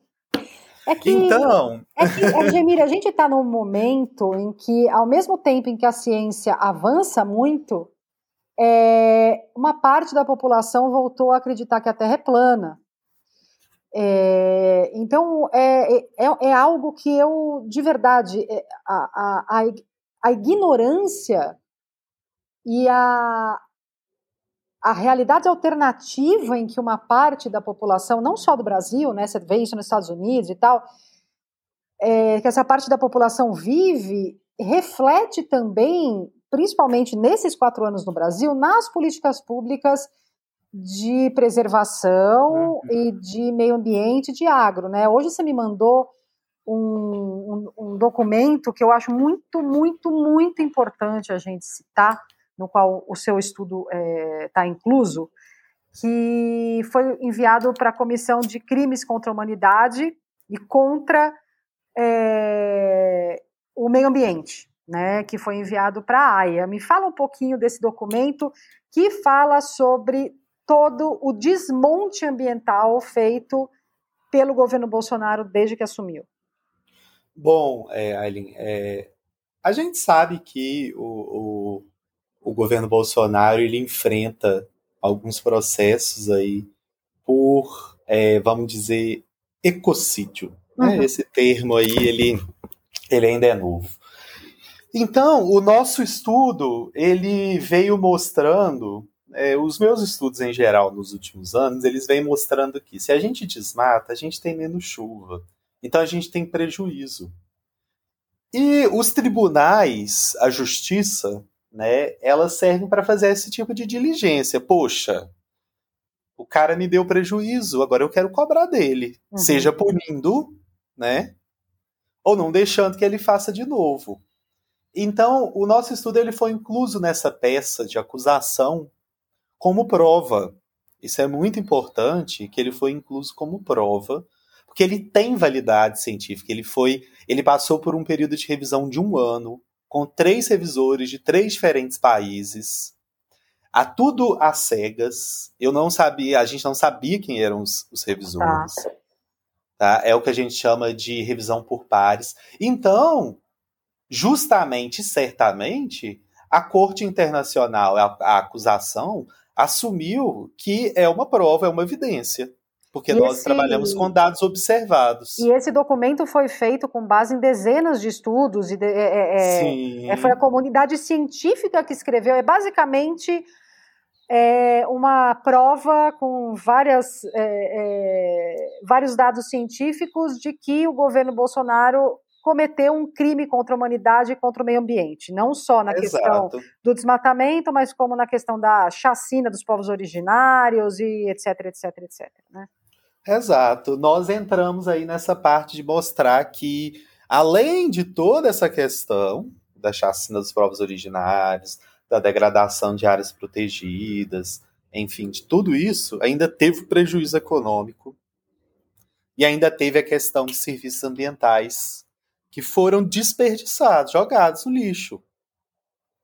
É que, então. É que, Gemira, a gente está num momento em que, ao mesmo tempo em que a ciência avança muito, é, uma parte da população voltou a acreditar que a Terra é plana. É, então, é, é, é, algo que eu, de verdade, é, a, a, a ignorância e a, a realidade alternativa em que uma parte da população, não só do Brasil, né, você vê isso nos Estados Unidos e tal, é, que essa parte da população vive, reflete também, principalmente nesses quatro anos no Brasil, nas políticas públicas de preservação uhum. e de meio ambiente de agro, né? Hoje você me mandou um, um, um, documento que eu acho muito, muito, muito importante a gente citar, no qual o seu estudo está é, incluso, que foi enviado para a Comissão de Crimes contra a Humanidade e contra é, o meio ambiente, né, que foi enviado para a AIA. Me fala um pouquinho desse documento que fala sobre todo o desmonte ambiental feito pelo governo Bolsonaro desde que assumiu? Bom, é, Aileen, é, a gente sabe que o, o, o, governo Bolsonaro ele enfrenta alguns processos aí por, é, vamos dizer, ecocídio. Né? Uhum. Esse termo aí, ele, ele ainda é novo. Então, o nosso estudo, ele veio mostrando é, os meus estudos em geral nos últimos anos, eles vêm mostrando que se a gente desmata, a gente tem menos chuva. Então a gente tem prejuízo. E os tribunais, a justiça, né, elas servem para fazer esse tipo de diligência. Poxa, o cara me deu prejuízo, agora eu quero cobrar dele. Uhum. Seja punindo, né? Ou não deixando que ele faça de novo. Então, o nosso estudo ele foi incluso nessa peça de acusação como prova. Isso é muito importante que ele foi incluso como prova, porque ele tem validade científica. Ele foi, ele passou por um período de revisão de um ano. com três revisores de três diferentes países, a tudo às cegas. Eu não sabia, a gente não sabia quem eram os, os revisores. Tá. Tá? É o que a gente chama de revisão por pares. Então, justamente, certamente, a Corte Internacional, a, a acusação, assumiu que é uma prova, é uma evidência. Porque e nós esse... trabalhamos com dados observados. E esse documento foi feito com base em dezenas de estudos. E de, é, é, é, foi a comunidade científica que escreveu. É basicamente é, uma prova com várias, é, é, vários dados científicos de que o governo Bolsonaro cometeu um crime contra a humanidade e contra o meio ambiente, não só na Exato. questão do desmatamento, mas como na questão da chacina dos povos originários e etc, etc, etc. Né? Exato. Nós entramos aí nessa parte de mostrar que, além de toda essa questão da chacina dos povos originários, da degradação de áreas protegidas, enfim, de tudo isso, ainda teve prejuízo econômico e ainda teve a questão de serviços ambientais que foram desperdiçados, jogados no lixo.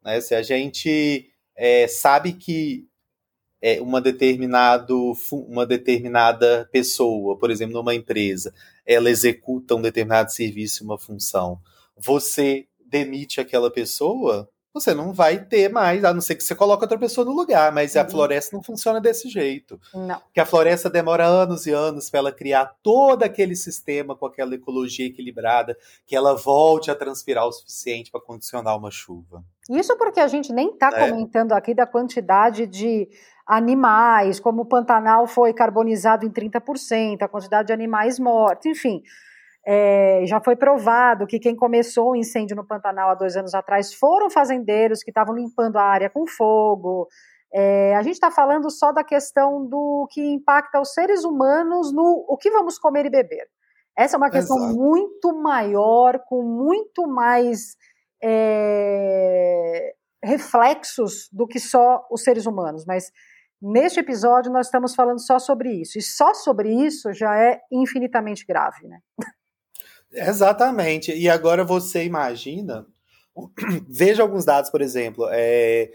Né? Se a gente é, sabe que é, uma, determinado, uma determinada pessoa, por exemplo, numa empresa, ela executa um determinado serviço, uma função, você demite aquela pessoa, você não vai ter mais, a não ser que você coloque outra pessoa no lugar, mas uhum. a floresta não funciona desse jeito. Não. Porque a floresta demora anos e anos para ela criar todo aquele sistema com aquela ecologia equilibrada, que ela volte a transpirar o suficiente para condicionar uma chuva. Isso porque a gente nem está é. comentando aqui da quantidade de animais, como o Pantanal foi carbonizado em 30%, a quantidade de animais mortos, enfim. É, já foi provado que quem começou o incêndio no Pantanal há dois anos atrás foram fazendeiros que estavam limpando a área com fogo. É, a gente está falando só da questão do que impacta os seres humanos no o que vamos comer e beber. Essa é uma questão Exato. muito maior, com muito mais é, reflexos do que só os seres humanos. Mas neste episódio nós estamos falando só sobre isso. E só sobre isso já é infinitamente grave, né? [LAUGHS] Exatamente. E agora você imagina, [CLEARS THROAT] veja alguns dados, por exemplo, é,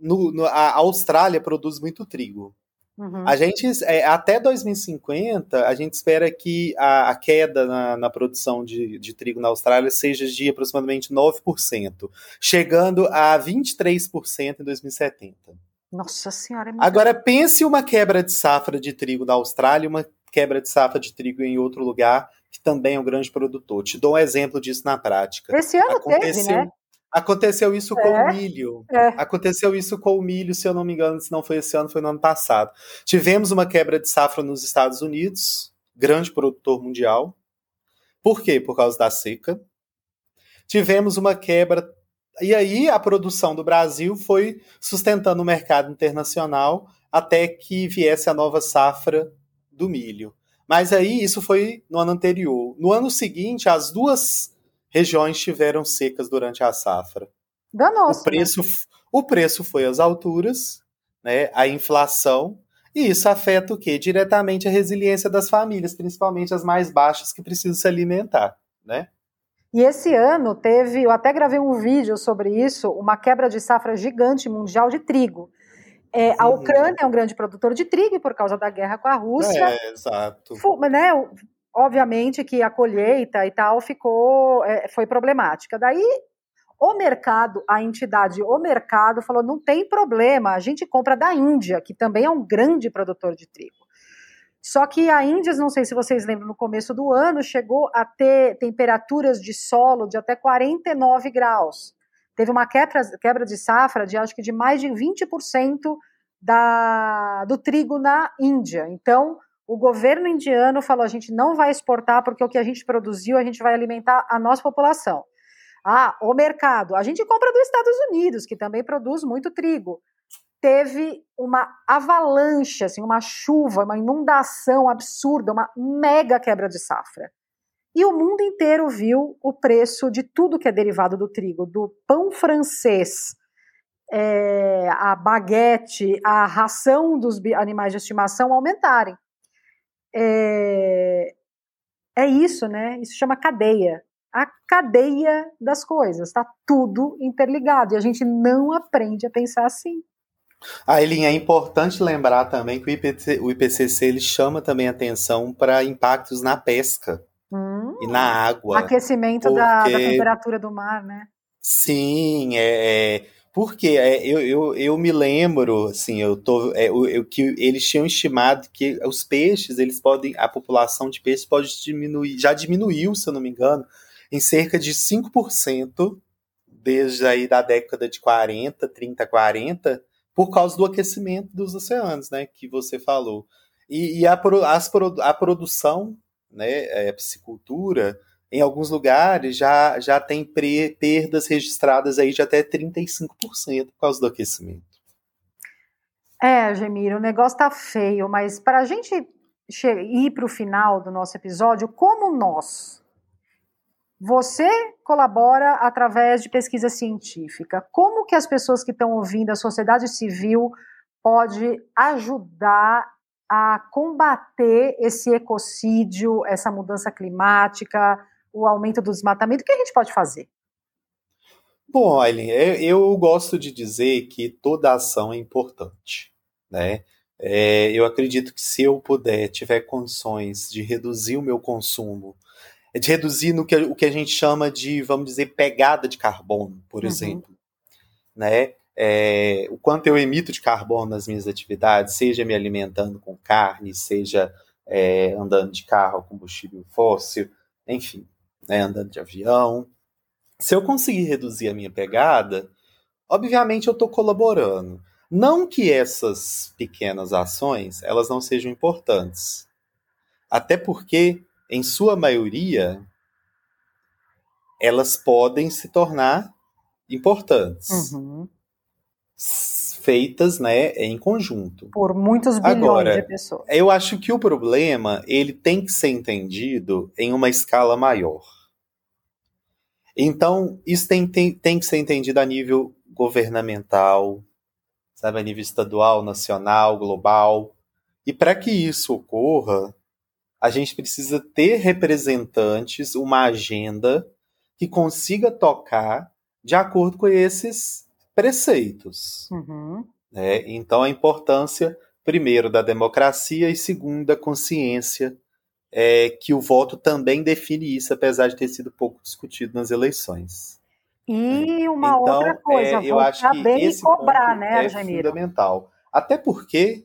no, no, a Austrália produz muito trigo. Uhum. A gente, é, até 2050, a gente espera que a, a queda na, na produção de, de, trigo na Austrália seja de aproximadamente 9%, chegando a 23% em 2070. Nossa Senhora, é muito Agora, pense uma quebra de safra de trigo na Austrália, uma quebra de safra de trigo em outro lugar, que também é um grande produtor. Te dou um exemplo disso na prática. Esse ano aconteceu, teve, né? Aconteceu isso é, com o milho. É. Aconteceu isso com o milho, se eu não me engano, se não foi esse ano, foi no ano passado. Tivemos uma quebra de safra nos Estados Unidos, grande produtor mundial. Por quê? Por causa da seca. Tivemos uma quebra. E aí a produção do Brasil foi sustentando o mercado internacional até que viesse a nova safra do milho. Mas aí isso foi no ano anterior. No ano seguinte, as duas regiões tiveram secas durante a safra. Danoso, o preço, né? o preço foi às alturas, né? A inflação e isso afeta o quê? Diretamente a resiliência das famílias, principalmente as mais baixas que precisam se alimentar, né? E esse ano teve, eu até gravei um vídeo sobre isso, uma quebra de safra gigante mundial de trigo. É, a Ucrânia é um grande produtor de trigo por causa da guerra com a Rússia. É, exato. Né, obviamente que a colheita e tal ficou é, foi problemática. Daí o mercado, a entidade, o mercado falou: não tem problema, a gente compra da Índia, que também é um grande produtor de trigo. Só que a Índia, não sei se vocês lembram, no começo do ano chegou a ter temperaturas de solo de até 49 graus teve uma quebra, quebra de safra de acho que de mais de 20% da, do trigo na Índia. Então, o governo indiano falou: a gente não vai exportar porque o que a gente produziu a gente vai alimentar a nossa população. Ah, o mercado. A gente compra dos Estados Unidos, que também produz muito trigo. Teve uma avalanche, assim, uma chuva, uma inundação absurda, uma mega quebra de safra. E o mundo inteiro viu o preço de tudo que é derivado do trigo, do pão francês, é, a baguete, a ração dos animais de estimação aumentarem. É, é isso, né? Isso chama cadeia. a cadeia das coisas, está tudo interligado e a gente não aprende a pensar assim. Aileen, é importante lembrar também que o, o IPCC ele chama também atenção para impactos na pesca hum, e na água. Aquecimento porque... da, da, temperatura do mar, né? Sim, é, é porque é, eu, eu, eu me lembro, assim, eu tô, é, eu, eu, que eles tinham estimado que os peixes, eles podem, a população de peixes pode diminuir, já diminuiu, se eu não me engano, em cerca de 5% desde aí da década de 40, 30, 40, por causa do aquecimento dos oceanos, né, que você falou. E, e a, as, a produção, né, é, piscicultura, em alguns lugares já, já tem perdas registradas aí de até 35% por causa do aquecimento. É, Gemiro, o negócio tá feio, mas para a gente ir para o final do nosso episódio, como nós, você colabora através de pesquisa científica. Como que as pessoas que estão ouvindo, a sociedade civil, pode ajudar a combater esse ecocídio, essa mudança climática, o aumento do desmatamento, o que a gente pode fazer? Bom, Aileen, eu gosto de dizer que toda ação é importante, né? É, eu acredito que se eu puder, tiver condições de reduzir o meu consumo, de reduzir no que, o que a gente chama de, vamos dizer, pegada de carbono, por uhum. exemplo, né? É, o quanto eu emito de carbono nas minhas atividades, seja me alimentando com carne, seja é, andando de carro, combustível fóssil, enfim né, andando de avião. Se eu conseguir reduzir a minha pegada, obviamente eu estou colaborando. Não que essas pequenas ações elas não sejam importantes. Até porque, em sua maioria, elas podem se tornar importantes. Uhum. Feitas né, em conjunto. Por muitos bilhões Agora, de pessoas. Eu acho que o problema ele tem que ser entendido em uma escala maior. Então, isso tem, tem, tem que ser entendido a nível governamental, sabe, a nível estadual, nacional, global. E para que isso ocorra, a gente precisa ter representantes, uma agenda que consiga tocar de acordo com esses preceitos. Uhum. Né? Então, a importância, primeiro, da democracia e, segundo, da consciência é, que o voto também define isso, apesar de ter sido pouco discutido nas eleições. E uma então, outra coisa, é, eu acho que bem esse cobrar, né, é fundamental. Até porque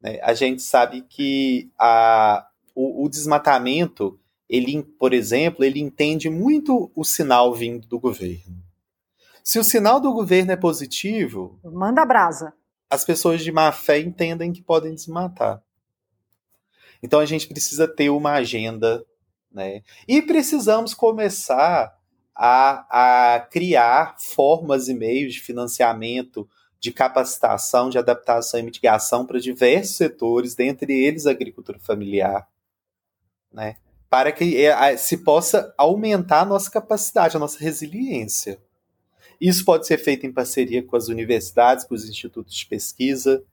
né, a gente sabe que a, o, o, desmatamento, ele, por exemplo, ele entende muito o sinal vindo do governo. Se o sinal do governo é positivo, manda brasa. As pessoas de má fé entendem que podem desmatar. Então a gente precisa ter uma agenda, né? E precisamos começar a, a criar formas e meios de financiamento, de capacitação, de adaptação e mitigação para diversos setores, dentre eles a agricultura familiar, né? Para que é, se possa aumentar a nossa capacidade, a nossa resiliência. Isso pode ser feito em parceria com as universidades, com os institutos de pesquisa,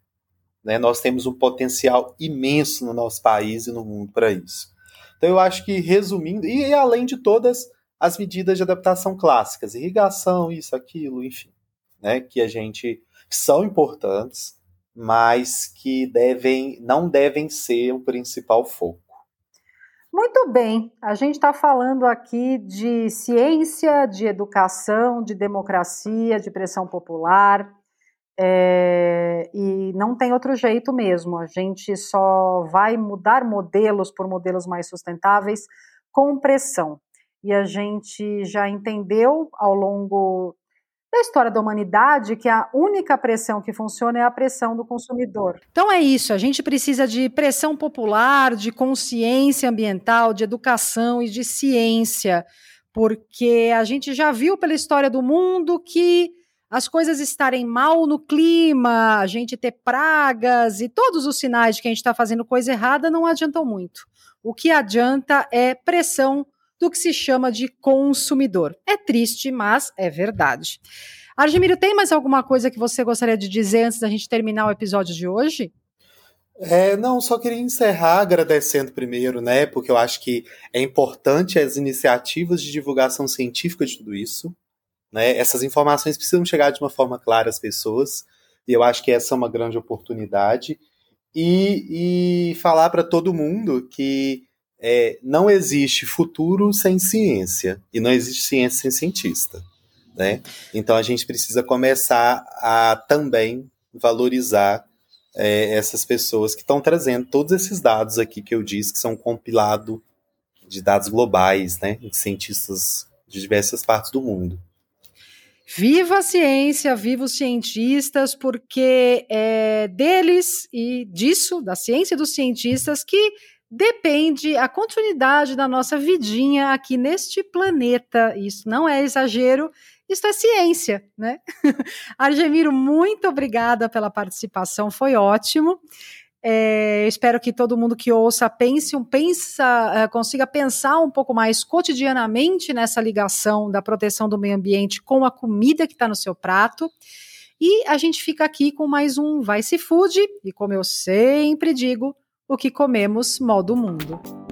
né? Nós temos um potencial imenso no nosso país e no mundo para isso. Então, eu acho que, resumindo, e além de todas as medidas de adaptação clássicas, irrigação, isso, aquilo, enfim, né? que a gente que são importantes, mas que devem, não devem ser o principal foco. Muito bem, a gente está falando aqui de ciência, de educação, de democracia, de pressão popular. É, e não tem outro jeito mesmo. A gente só vai mudar modelos por modelos mais sustentáveis com pressão. E a gente já entendeu ao longo da história da humanidade que a única pressão que funciona é a pressão do consumidor. Então é isso, a gente precisa de pressão popular, de consciência ambiental, de educação e de ciência, porque a gente já viu pela história do mundo que as coisas estarem mal no clima, a gente ter pragas e todos os sinais de que a gente está fazendo coisa errada não adiantam muito. O que adianta é pressão do que se chama de consumidor. É triste, mas é verdade. Argemiro, tem mais alguma coisa que você gostaria de dizer antes da gente terminar o episódio de hoje? É, não, só queria encerrar agradecendo primeiro, né? Porque eu acho que é importante as iniciativas de divulgação científica de tudo isso. Né? Essas informações precisam chegar de uma forma clara às pessoas, e eu acho que essa é uma grande oportunidade. E, e falar para todo mundo que é, não existe futuro sem ciência, e não existe ciência sem cientista. Né? Então a gente precisa começar a também valorizar é, essas pessoas que estão trazendo todos esses dados aqui que eu disse, que são compilado de dados globais, né, de cientistas de diversas partes do mundo. Viva a ciência, viva os cientistas, porque é deles e disso, da ciência e dos cientistas, que depende a continuidade da nossa vidinha aqui neste planeta. Isso não é exagero, isso é ciência, né? [LAUGHS] Argemiro, muito obrigada pela participação, foi ótimo. É, espero que todo mundo que ouça pense, pensa, uh, consiga pensar um pouco mais cotidianamente nessa ligação da proteção do meio ambiente com a comida que está no seu prato. E a gente fica aqui com mais um Vai Se Food, e como eu sempre digo, o que comemos modo mundo.